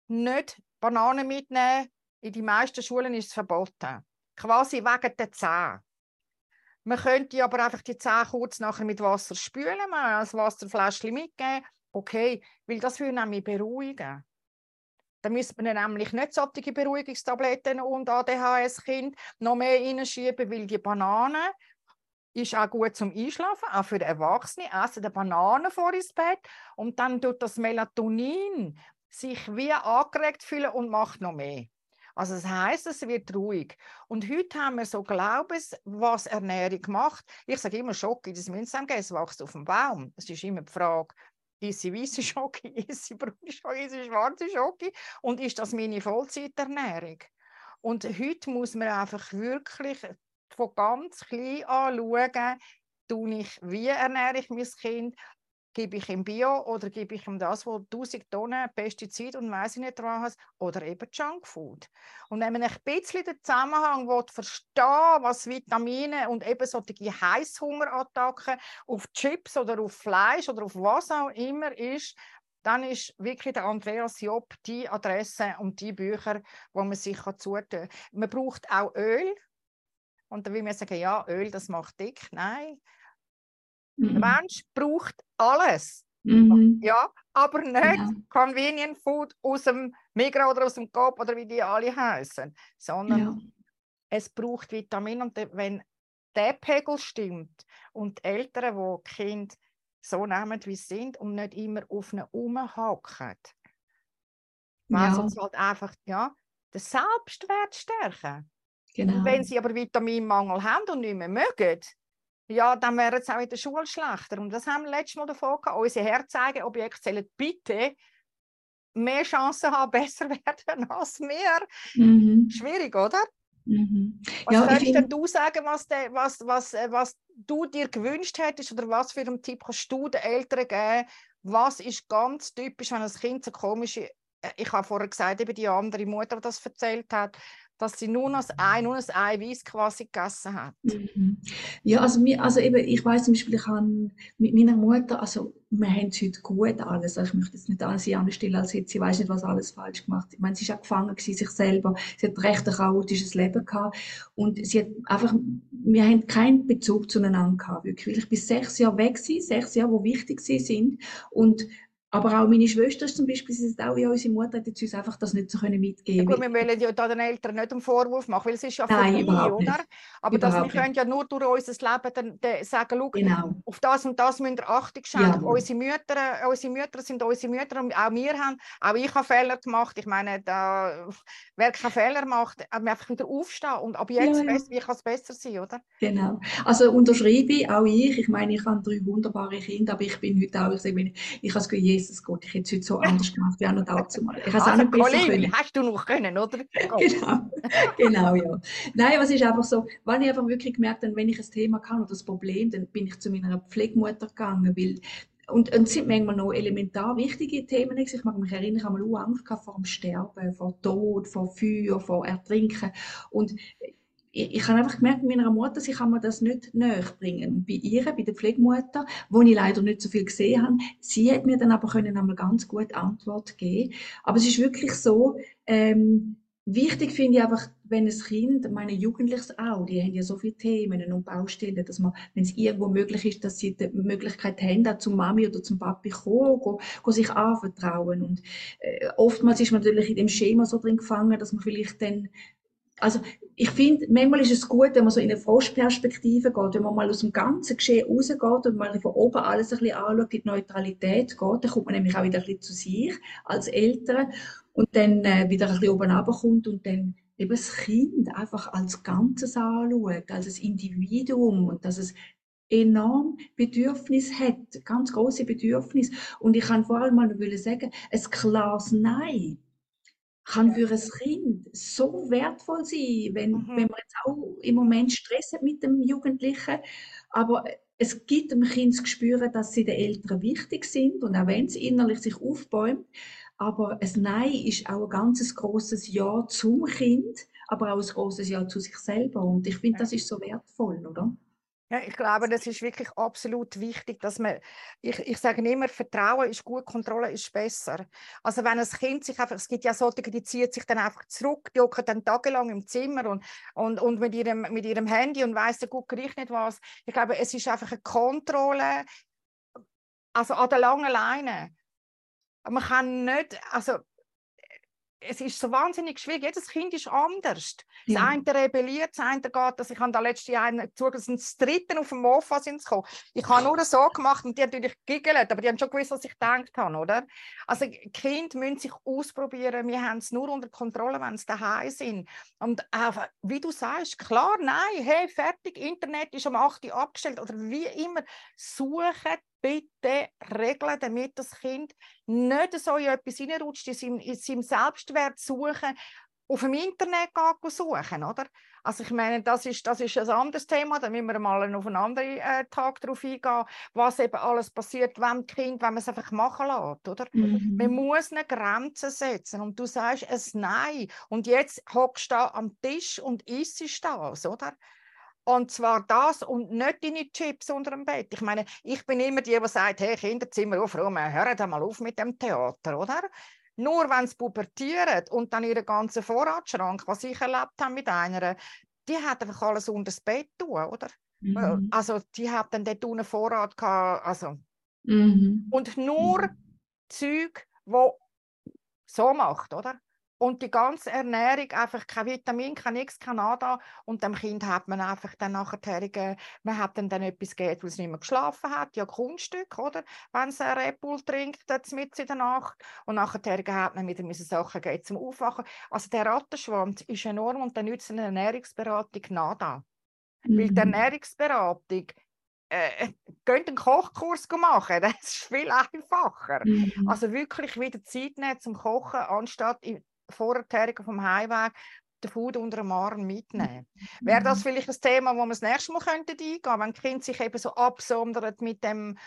nicht Bananen mitnehmen. In den meisten Schulen ist es verboten. Quasi wegen der Zähne. Man könnte aber einfach die Zähne kurz nachher mit Wasser spülen, mal ein Wasserfläschchen mitgeben. Okay, weil das würde nämlich beruhigen. Dann müsste man nämlich nicht solche Beruhigungstabletten und ADHS-Kind noch mehr reinschieben, weil die Banane ist auch gut zum Einschlafen, auch für Erwachsene. Essen die Banane vor ins Bett und dann tut das Melatonin sich wie angeregt fühlen und macht noch mehr. Also das heißt, es wird ruhig. Und heute haben wir so Glaubens, was Ernährung macht. Ich sage immer, Schoki, das müssen es wächst auf dem Baum. Es ist immer die Frage, ist sie weiße Schoki, [LAUGHS] ist sie braune Schoki, ist sie schwarze Schoki und ist das meine Vollzeiternährung? Und heute muss man einfach wirklich von ganz klein an schauen, tue ich, wie ernähre ich mein Kind, gebe ich ihm Bio oder gebe ich ihm das, wo 1000 Tonnen Pestizid und weiß ich nicht dran hat, oder eben Junkfood. Und wenn man ein bisschen den Zusammenhang will, verstehen was Vitamine und eben solche Heißhungerattacken auf Chips oder auf Fleisch oder auf was auch immer ist, dann ist wirklich der Andreas Job die Adresse und die Bücher, wo man sich zutun kann. Man braucht auch Öl. Und dann will man sagen, ja, Öl, das macht dick. Nein, Mhm. Der Mensch braucht alles. Mhm. Ja, aber nicht ja. Convenient Food aus dem Migros oder aus dem Coop oder wie die alle heißen, sondern ja. es braucht Vitamin und wenn der Pegel stimmt und die Eltern, die Kind so nehmen, wie sie sind und nicht immer auf ihnen rumhacken, ja. sonst halt einfach ja, den Selbstwert stärken. Genau. Und wenn sie aber Vitaminmangel haben und nicht mehr mögen, ja, dann wäre es auch in der Schule schlechter. Und das haben wir letztes Mal davon gehabt. Unsere Herzeigeobjekte sollen bitte mehr Chancen haben, [LAUGHS] besser werden als wir. Mhm. Schwierig, oder? Mhm. Was ja, könntest find... du sagen, was, de, was, was, äh, was du dir gewünscht hättest oder was für einen Tipp kannst du den Eltern geben? Was ist ganz typisch, wenn ein Kind so komische, äh, ich habe vorher gesagt, eben die andere Mutter, das erzählt hat, dass sie nur noch ein, nur ein Eiweiß quasi gegessen hat. Mhm. Ja, also, mir, also eben, ich weiß zum Beispiel, ich habe mit meiner Mutter, also wir haben es heute gut alles. Also ich möchte jetzt nicht alles in anstellen, als hätte sie weiß nicht, was alles falsch gemacht. Ich meine, sie war auch gefangen gewesen, sich selber. Sie hat recht ein chaotisches Leben gehabt. Und sie hat einfach, wir haben keinen Bezug zueinander gehabt, wirklich. Ich bin sechs Jahre weg gewesen, sechs Jahre, wo wichtig sie sind. Und aber auch meine Schwester ist zum Beispiel, sie ist auch ja, unsere Mutter hat uns einfach das nicht so können mitgeben. Ja, gut, wir wollen ja da den Eltern nicht einen Vorwurf machen, weil es ist ja Nein, vorbei, oder? Aber das, wir können ja nur durch unser Leben dann, dann sagen, schau, genau. auf das und das müssen wir Achtung schenken. Ja. Unsere, Mütter, unsere Mütter sind unsere Mütter und auch wir haben, auch ich habe Fehler gemacht. Ich meine, da, wer keine Fehler macht, wir einfach wieder aufstehen und ab jetzt ja, ja. Besser, wie kann es besser sein, oder? Genau. Also unterschreibe ich, auch ich, ich meine, ich habe drei wunderbare Kinder, aber ich bin heute auch, ich sage, ich habe es Jesus Gott, ich hätte es heute so anders [LAUGHS] gemacht wie auch noch dazu mal. Ich also, auch nicht besser können. hast du noch können, oder? [LAUGHS] genau, genau, ja. Nein, was ist einfach so, wenn ich einfach wirklich gemerkt habe, wenn ich ein Thema kann oder das Problem, dann bin ich zu meiner Pflegemutter gegangen, weil und, und es sind manchmal noch elementar wichtige Themen. Ich mag mich erinnern, ich habe mal Angst vor dem Sterben, vor Tod, vor Feuer, vor Ertrinken. Und ich, ich habe einfach gemerkt, mit meiner Mutter, sie kann mir das nicht näher bringen. Und bei ihr, bei der Pflegemutter, wo ich leider nicht so viel gesehen habe, sie hat mir dann aber können einmal ganz gut Antwort geben. Aber es ist wirklich so, ähm, wichtig finde ich einfach, wenn ein Kind, meine Jugendlichen auch, die haben ja so viele Themen und Baustellen, dass man, wenn es irgendwo möglich ist, dass sie die Möglichkeit haben, da zum Mami oder zum Papi kommen, go, go sich anvertrauen. Und äh, oftmals ist man natürlich in dem Schema so drin gefangen, dass man vielleicht dann also ich finde, manchmal ist es gut, wenn man so in eine Froschperspektive geht, wenn man mal aus dem ganzen Geschehen rausgeht und mal von oben alles ein bisschen anschaut, in die Neutralität geht, dann kommt man nämlich auch wieder ein bisschen zu sich als Eltern und dann äh, wieder ein bisschen oben runterkommt und dann eben das Kind einfach als Ganzes anschaut, als ein Individuum und dass es enorm Bedürfnis hat, ganz große Bedürfnis. Und ich kann vor allem mal sagen, ein klares Nein kann für ein Kind so wertvoll sein, wenn, mhm. wenn man jetzt auch im Moment Stress hat mit dem Jugendlichen, aber es gibt dem Kind das Gespür, dass sie den Eltern wichtig sind und auch wenn es innerlich sich aufbäumt, aber ein Nein ist auch ein ganz großes Ja zum Kind, aber auch ein großes Ja zu sich selber und ich finde, das ist so wertvoll, oder? Ja, ich glaube, das ist wirklich absolut wichtig, dass man, ich, ich sage immer, Vertrauen ist gut, Kontrolle ist besser. Also wenn ein Kind sich einfach, es gibt ja solche, die ziehen sich dann einfach zurück, die hocken dann tagelang im Zimmer und, und, und mit, ihrem, mit ihrem Handy und weiss der gut Gericht nicht was. Ich glaube, es ist einfach eine Kontrolle, also an der langen Leine. Man kann nicht, also es ist so wahnsinnig schwierig. Jedes Kind ist anders. Ja. Das eine rebelliert, das eine geht, dass ich habe da letzte einen zugelassen, das dritten auf dem Mofa sind gekommen. Ich habe nur so gemacht und die haben natürlich giggelt, aber die haben schon gewusst, was ich gedacht habe, oder? Also Kinder müssen sich ausprobieren. Wir haben es nur unter Kontrolle, wenn sie daheim sind. Und einfach, wie du sagst, klar, nein, hey, fertig, Internet ist um 8 Uhr abgestellt oder wie immer. Suchen bitte regeln, damit das Kind nicht so in etwas hineinrutscht, in seinem, in seinem Selbstwert suchen, auf dem Internet gehen suchen, oder? Also ich meine, das ist, das ist ein anderes Thema, da müssen wir mal auf einen anderen äh, Tag darauf eingehen, was eben alles passiert, wenn Kind, wenn man es einfach machen lässt, oder? Mhm. Man muss eine Grenze setzen und du sagst es Nein und jetzt hockst du da am Tisch und isst das, oder? Und zwar das und nicht deine Chips unter dem Bett. Ich meine, ich bin immer die, die sagt, hey, Kinderzimmer aufräumen, hören da mal auf mit dem Theater, oder? Nur wenn sie pubertieren und dann ihren ganzen Vorratsschrank, was ich erlebt habe mit einer, die hat einfach alles unter das Bett tun, oder? Mhm. Also die hat dann dort unten Vorrat gehabt, also Mhm. und nur Mhm. Zeug, wo so macht, oder? Und die ganze Ernährung, einfach kein Vitamin, kein nichts, kein Nada. Und dem Kind hat man einfach dann nachher, man hat dann, dann etwas gegeben, weil es nicht mehr geschlafen hat, ja Kunststück, oder? Wenn es ein Red Bull trinkt, jetzt mit in der Nacht. Und nachher hat man wieder müssen Sachen geben zum Aufwachen. Also der Rattenschwanz ist enorm und dann nützt eine Ernährungsberatung nada. Weil die Mhm. Ernährungsberatung, äh, könnt einen Kochkurs machen, [LAUGHS] das ist viel einfacher. Mhm. Also wirklich wieder Zeit nehmen zum Kochen, anstatt in vorher vom Heimweg den Food unter dem Arm mitnehmen. Wäre das Mhm. vielleicht ein Thema, wo wir das nächste Mal könnten eingehen könnten, wenn Kinder sich eben so absondert mit dem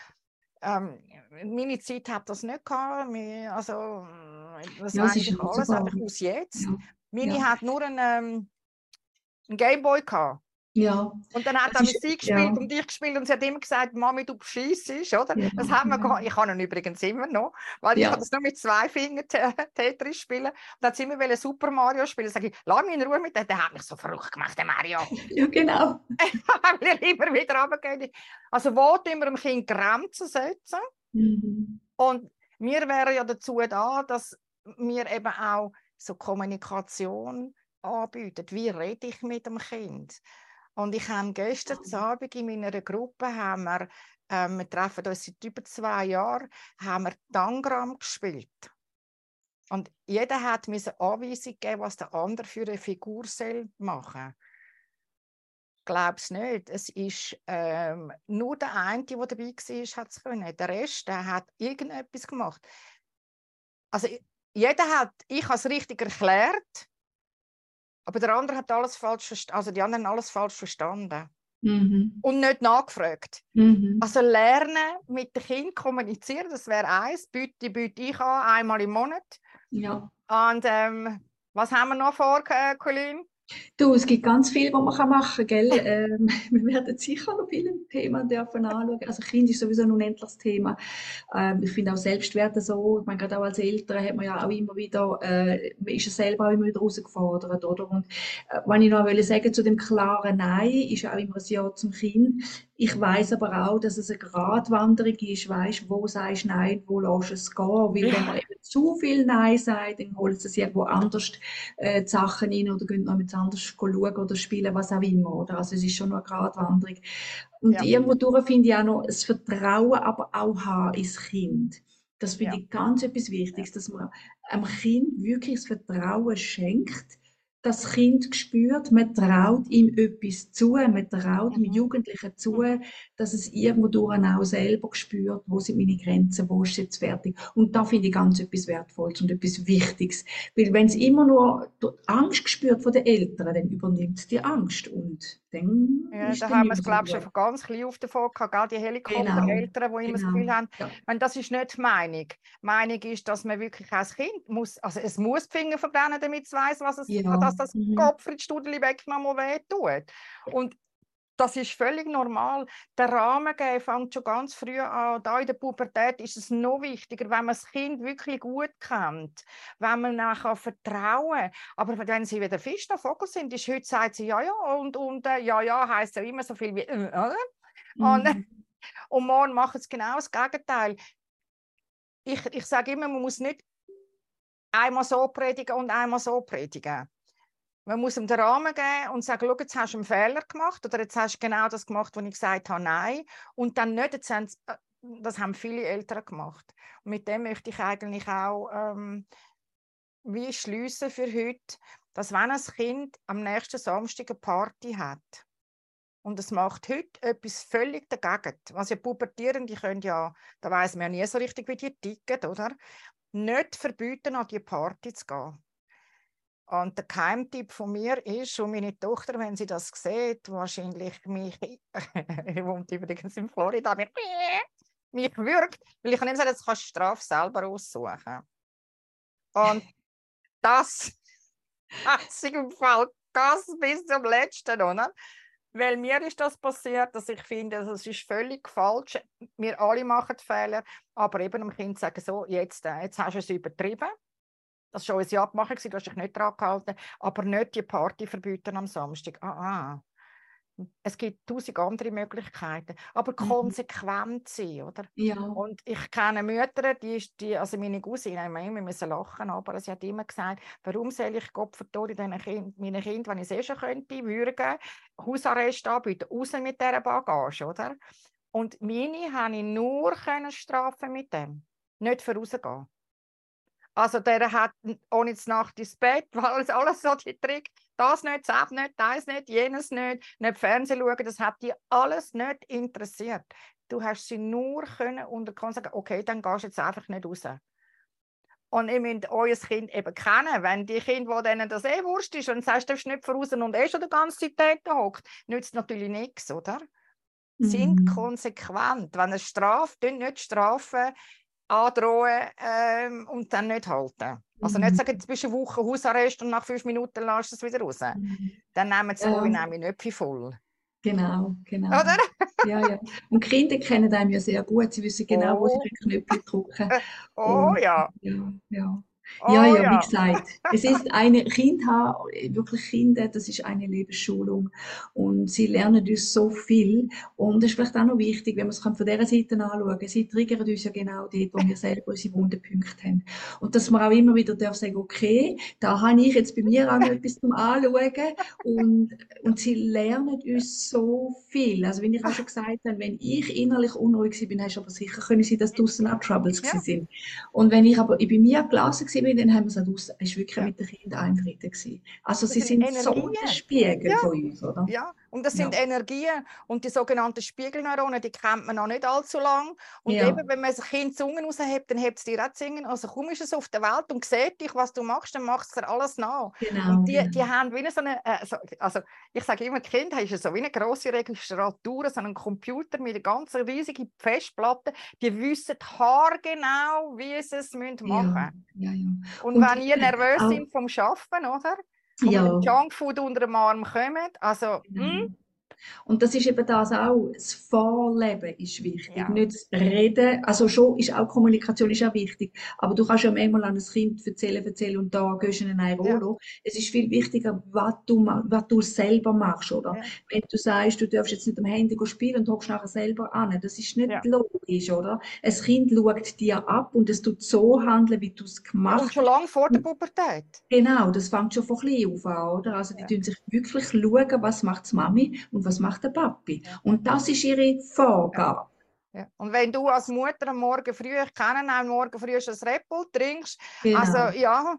ähm, meine Zeit hat das nicht gehabt. Also, das Ja, es weiß ist ich alles einfach aus jetzt. Ja. Meine Ja. hat nur einen, ähm, einen Gameboy gehabt. Ja. Und dann hat er ist- Musik gespielt ja. und ich gespielt und sie hat immer gesagt, Mami, du beschissest, oder? Ja, Das haben wir ja. gehabt. Ich habe ihn übrigens immer noch, weil ich Ja. kann das nur mit zwei Fingern Te- Tetris spielen. Und dann hat sie immer Super Mario spielen. Sag ich, lass mich in Ruhe mit dem. Der hat mich so verrückt gemacht, der Mario. [LAUGHS] ja, genau. weil er immer wieder runtergeht. Also wo tun wir dem Kind Grenzen setzen? Mhm. Und wir wären ja dazu da, dass wir eben auch so Kommunikation anbieten. Wie rede ich mit dem Kind? Und ich habe gestern Abend in meiner Gruppe, haben wir, ähm, wir treffen uns seit über zwei Jahren, haben wir Tangram gespielt. Und jeder hat mir eine Anweisung gegeben, was der andere für eine Figur soll machen glaube es nicht. Es ist ähm, nur der eine, der dabei war, hat es können. Der Rest, der hat irgendetwas gemacht. Also jeder hat, ich habe es richtig erklärt, aber der andere hat alles falsch also die anderen haben alles falsch verstanden Mhm. und nicht nachgefragt. Mhm. Also lernen, mit dem Kind kommunizieren, das wäre eins. Bitte, bitte ich an, einmal im Monat. Ja. Und ähm, was haben wir noch vor, Colin? Du, es gibt ganz viel, was man machen kann, gell? Ähm, [LAUGHS] wir werden sicher noch viele Themen dürfen anschauen. Also Kind ist sowieso ein unendliches Thema. Ähm, ich finde auch Selbstwerte so, ich meine, gerade auch als Eltern hat man ja auch immer wieder, äh, man ist ja selber auch immer wieder herausgefordert, oder? Und äh, wenn ich noch wollte sagen zu dem klaren Nein, ist ja auch immer ein Ja zum Kind. Ich weiß aber auch, dass es eine Gratwanderung ist, weißt, wo sagst du Nein, wo lässt du es gehen? Weil wenn man [LAUGHS] eben zu viel Nein sagt, dann holt es irgendwo anders äh, die Sachen rein oder gehen noch mit anders schauen oder spielen, was auch immer. Oder? Also es ist schon noch eine Gratwanderung. Und Ja. irgendwo durch finde ich auch noch das Vertrauen aber auch haben ins Kind. Das finde Ja. ich ganz etwas Wichtiges, dass man einem Kind wirklich das Vertrauen schenkt, das Kind spürt, man traut ihm etwas zu, man traut dem Mhm. Jugendlichen zu, dass es irgendwo durch auch selber spürt, wo sind meine Grenzen, wo ist es jetzt fertig. Und da finde ich ganz etwas Wertvolles und etwas Wichtiges. Weil wenn es immer nur Angst gespürt von den Eltern, dann übernimmt die Angst und dann Ja, da haben wir es, glaube ich, schon ganz klein auf davon gehabt, gell? die Helikoptereltern, die immer das genau. Gefühl haben, Ja. meine, das ist nicht die Meinung. Die Meinung ist, dass man wirklich als Kind muss, also es muss die Finger verbrennen, damit es weiß, was es, Ja, dass das mhm. Kopfritz-Studeli weggenommen weh tut. Und das ist völlig normal. Der Rahmen geben fängt schon ganz früh an. Da in der Pubertät ist es noch wichtiger, wenn man das Kind wirklich gut kennt, wenn man nachher vertrauen. Aber wenn sie wieder fest am Vogel sind, ist heute sagt sie ja ja und, und äh, ja ja heißt ja immer so viel wie äh, oder? Und, Mhm. [LAUGHS] und morgen machen sie genau das Gegenteil. Ich, ich sage immer, man muss nicht einmal so predigen und einmal so predigen. Man muss ihm den Rahmen geben und sagen, jetzt hast du einen Fehler gemacht oder jetzt hast du genau das gemacht, was ich gesagt habe, nein. Und dann nicht, jetzt haben äh, das haben viele Eltern gemacht. Und mit dem möchte ich eigentlich auch ähm, wie schliessen für heute, dass wenn ein Kind am nächsten Samstag eine Party hat und es macht heute etwas völlig dagegen, was ja Pubertierende können ja, da weiß man ja nie so richtig, wie die ticken, oder? Nicht verbieten, an die Party zu gehen. Und der Keimtipp von mir ist, und meine Tochter, wenn sie das sieht, wahrscheinlich mich, ich [LAUGHS] wohnt übrigens in Florida, mich, [LAUGHS] würgt, weil ich kann nicht sagen, das kannst du Strafe selber aussuchen. Und das [LAUGHS] hat sich im Fall ganz bis zum letzten, oder? Weil mir ist das passiert, dass ich finde, das ist völlig falsch. Wir alle machen Fehler, aber eben dem Kind sagen, so, jetzt, äh, jetzt hast du es übertrieben das war unsere Abmachung, du hast dich nicht daran gehalten, aber nicht die Party verbieten am Samstag. Ah, ah. Es gibt tausend andere Möglichkeiten, aber mhm. konsequent sein, oder? Ja. Und ich kenne Mütter, die, die also meine Cousine, wir müssen lachen, aber sie hat immer gesagt, warum soll ich Gott verdammt kind, meinen Kind, wenn ich es eh schon könnte, würgen, Hausarrest anbieten, raus mit dieser Bagage, oder? Und meine habe ich nur können strafen mit dem, nicht für rausgehen. Also der hat ohne Nacht ins Bett, weil es alles so die Trick, das nicht, das nicht, das nicht, jenes nicht, nicht Fernsehen schauen, das hat die alles nicht interessiert. Du hast sie nur können unter Kontrolle sagen, okay, dann gehst du jetzt einfach nicht raus. Und ihr müsst euer Kind eben kennen. Wenn die Kinder, die denen das eh wurscht ist, und sagst, du darfst nicht voraus und eh schon die ganze Zeit da hockt, nützt natürlich nichts, oder? Mhm. Sind konsequent. Wenn ihr straft, nicht strafen, androhen ähm, und dann nicht halten. Also nicht mhm. sagen, jetzt bist du eine Woche Hausarrest und nach fünf Minuten lässt du es wieder raus. Mhm. Dann nehmen sie ja. nämlich nicht viel voll. Genau, genau. Oder? [LAUGHS] ja, ja. Und Kinder kennen einen ja sehr gut. Sie wissen genau, oh. wo sie den Knöpfe drücken. [LAUGHS] oh und, ja. ja. Ja, Oh, ja, ja, wie gesagt, es ist [LAUGHS] eine Kind wirklich Kinder, das ist eine Lebensschulung und sie lernen uns so viel. Und das ist vielleicht auch noch wichtig, wenn man es von dieser Seite anschauen, sie triggern uns ja genau dort, wo wir selber unsere Wundenpunkte haben. Und dass man auch immer wieder darf sagen, okay, da habe ich jetzt bei mir auch noch etwas zum Anschauen. Und, und sie lernen uns so viel, also wie ich auch schon gesagt habe, wenn ich innerlich unruhig bin, hast du aber sicher können sie, dass draussen auch Troubles ja. sind. Und wenn ich aber bei mir gelassen war, dann haben wir es raus. Es war wirklich ja. mit den Kindern einfrieden. Also das sie sind Energien. so der Spiegel ja. von uns, oder? Ja, und das sind ja. Energien. Und die sogenannten Spiegelneuronen, die kennt man noch nicht allzu lang. Und ja. eben, wenn man ein Kind Zungen raushebt, dann hebt es dir auch Zungen. Also komm ist es auf der Welt und sieht dich, was du machst, dann machst du dir alles nach. Genau, und die, die haben wie so eine, äh, so, also ich sage immer, Kind ist so wie eine grosse Registratur, so einen Computer mit einer ganz riesigen Festplatte. Die wissen haargenau, wie sie es machen müssen. Ja, und, und, wenn ihr nervös auch, sind vom Schaffen, oder? Ja. Junkfood unter dem Arm kommt, also, mhm. Und das ist eben das auch, das Vorleben ist wichtig, ja. nicht das Reden. Also schon ist auch Kommunikation ist auch wichtig, aber du kannst ja manchmal an ein Kind erzählen, erzählen und da gehst du in ein Rollo. Ja. Es ist viel wichtiger, was du, was du selber machst, oder? Ja. Wenn du sagst, du darfst jetzt nicht am Handy spielen und hockst nachher selber an, das ist nicht logisch, oder? Ein Kind schaut dir ab und es tut so handeln, wie du es gemacht hast. Und schon lange vor der Pubertät. Genau, das fängt schon von klein auf an, oder? Also die tun sich wirklich schauen, was macht die Mami und was macht der Papi. Und das ist ihre Vorgabe. Ja. Und wenn du als Mutter am Morgen früh, ich kenne am Morgen früh ein Red trinkst, genau. also ja,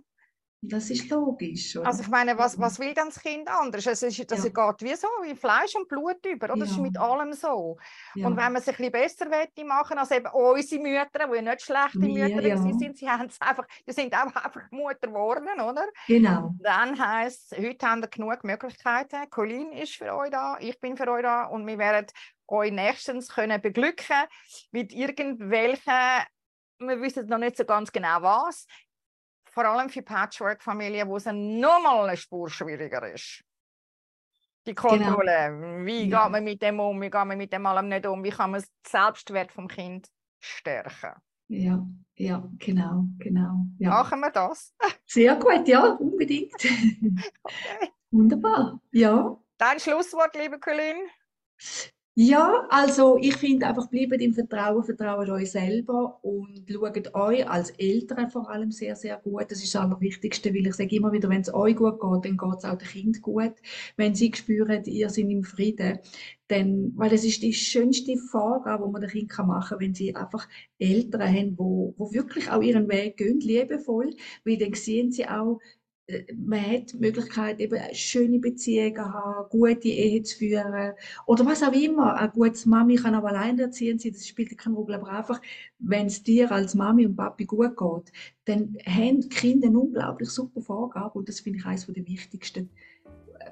das ist logisch. Oder? Also ich meine, was, was will denn das Kind anders? Es ist, das ja. geht wie so, wie Fleisch und Blut über, oder? Ja. Das ist mit allem so. Ja. Und wenn man sich ein bisschen besser machen als eben unsere Mütter, die nicht schlechte Mütter ja. sind, sie haben es einfach, die sind auch einfach Mutter geworden, oder? Genau. Dann heisst es, heute haben wir genug Möglichkeiten. Colin ist für euch da, ich bin für euch da und wir werden euch nächstens können beglücken mit irgendwelchen wir wissen noch nicht so ganz genau was, vor allem für Patchwork-Familien, wo es nochmal eine Spur schwieriger ist. Die Kontrolle. Genau. Wie ja. geht man mit dem um? Wie geht man mit dem allem nicht um? Wie kann man den Selbstwert vom Kind stärken? Ja, ja, genau, genau. Ja. Machen wir das? [LAUGHS] Sehr gut, ja, unbedingt. [LAUGHS] okay. Wunderbar, ja. Dein Schlusswort, liebe Colin? Ja, also ich finde einfach, bleibt im Vertrauen, vertraut euch selber und schaut euch als Eltern vor allem sehr, sehr gut. Das ist das Allerwichtigste, weil ich sage immer wieder, wenn es euch gut geht, dann geht es auch dem Kind gut. Wenn sie spüren, ihr seid im Frieden, dann, weil das ist die schönste Vorgabe, die man dem Kind machen kann, wenn sie einfach Eltern haben, wo, wo wirklich auch ihren Weg gehen, liebevoll, weil dann sehen sie auch, man hat die Möglichkeit, eben schöne Beziehungen zu haben, gute Ehe zu führen oder was auch immer. Eine gute Mami kann auch alleinerziehend sein, das spielt keine Rolle. Aber einfach, wenn es dir als Mami und Papi gut geht, dann haben die Kinder eine unglaublich super Vorgabe und das finde ich eines der wichtigsten,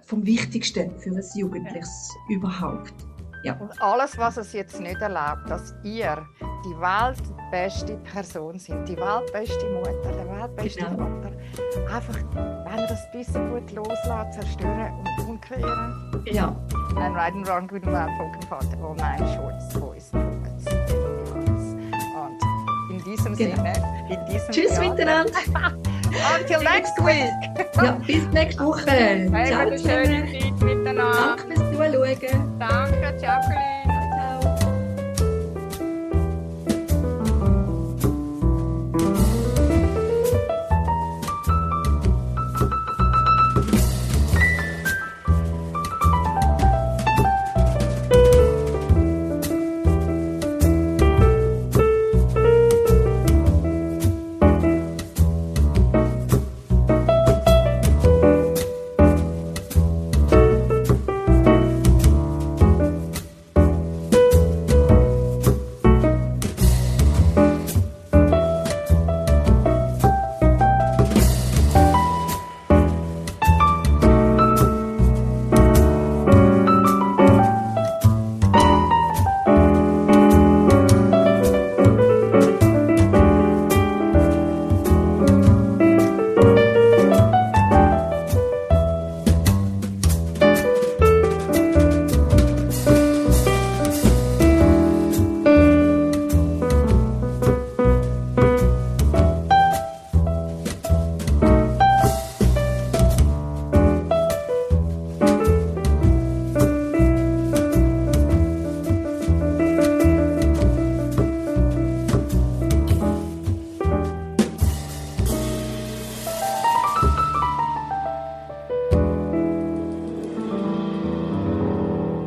vom Wichtigsten für ein Jugendliches überhaupt. Ja. Und alles, was es jetzt nicht erlaubt, dass ihr die weltbeste Person sind, die weltbeste Mutter, der weltbeste genau. Vater, einfach, wenn ihr das bisschen gut loslässt, zerstören und umkehren. Ja. And right and wrong with my fucking Vater, all nine shorts, boys, puppets. Und in diesem genau. Sinne, in diesem Tschüss Theater. miteinander. [LAUGHS] Until next week. ja, bis nächste Woche. Ciao, eine schöne Zeit miteinander. Danke fürs Zuschauen. Danke, Jacqueline.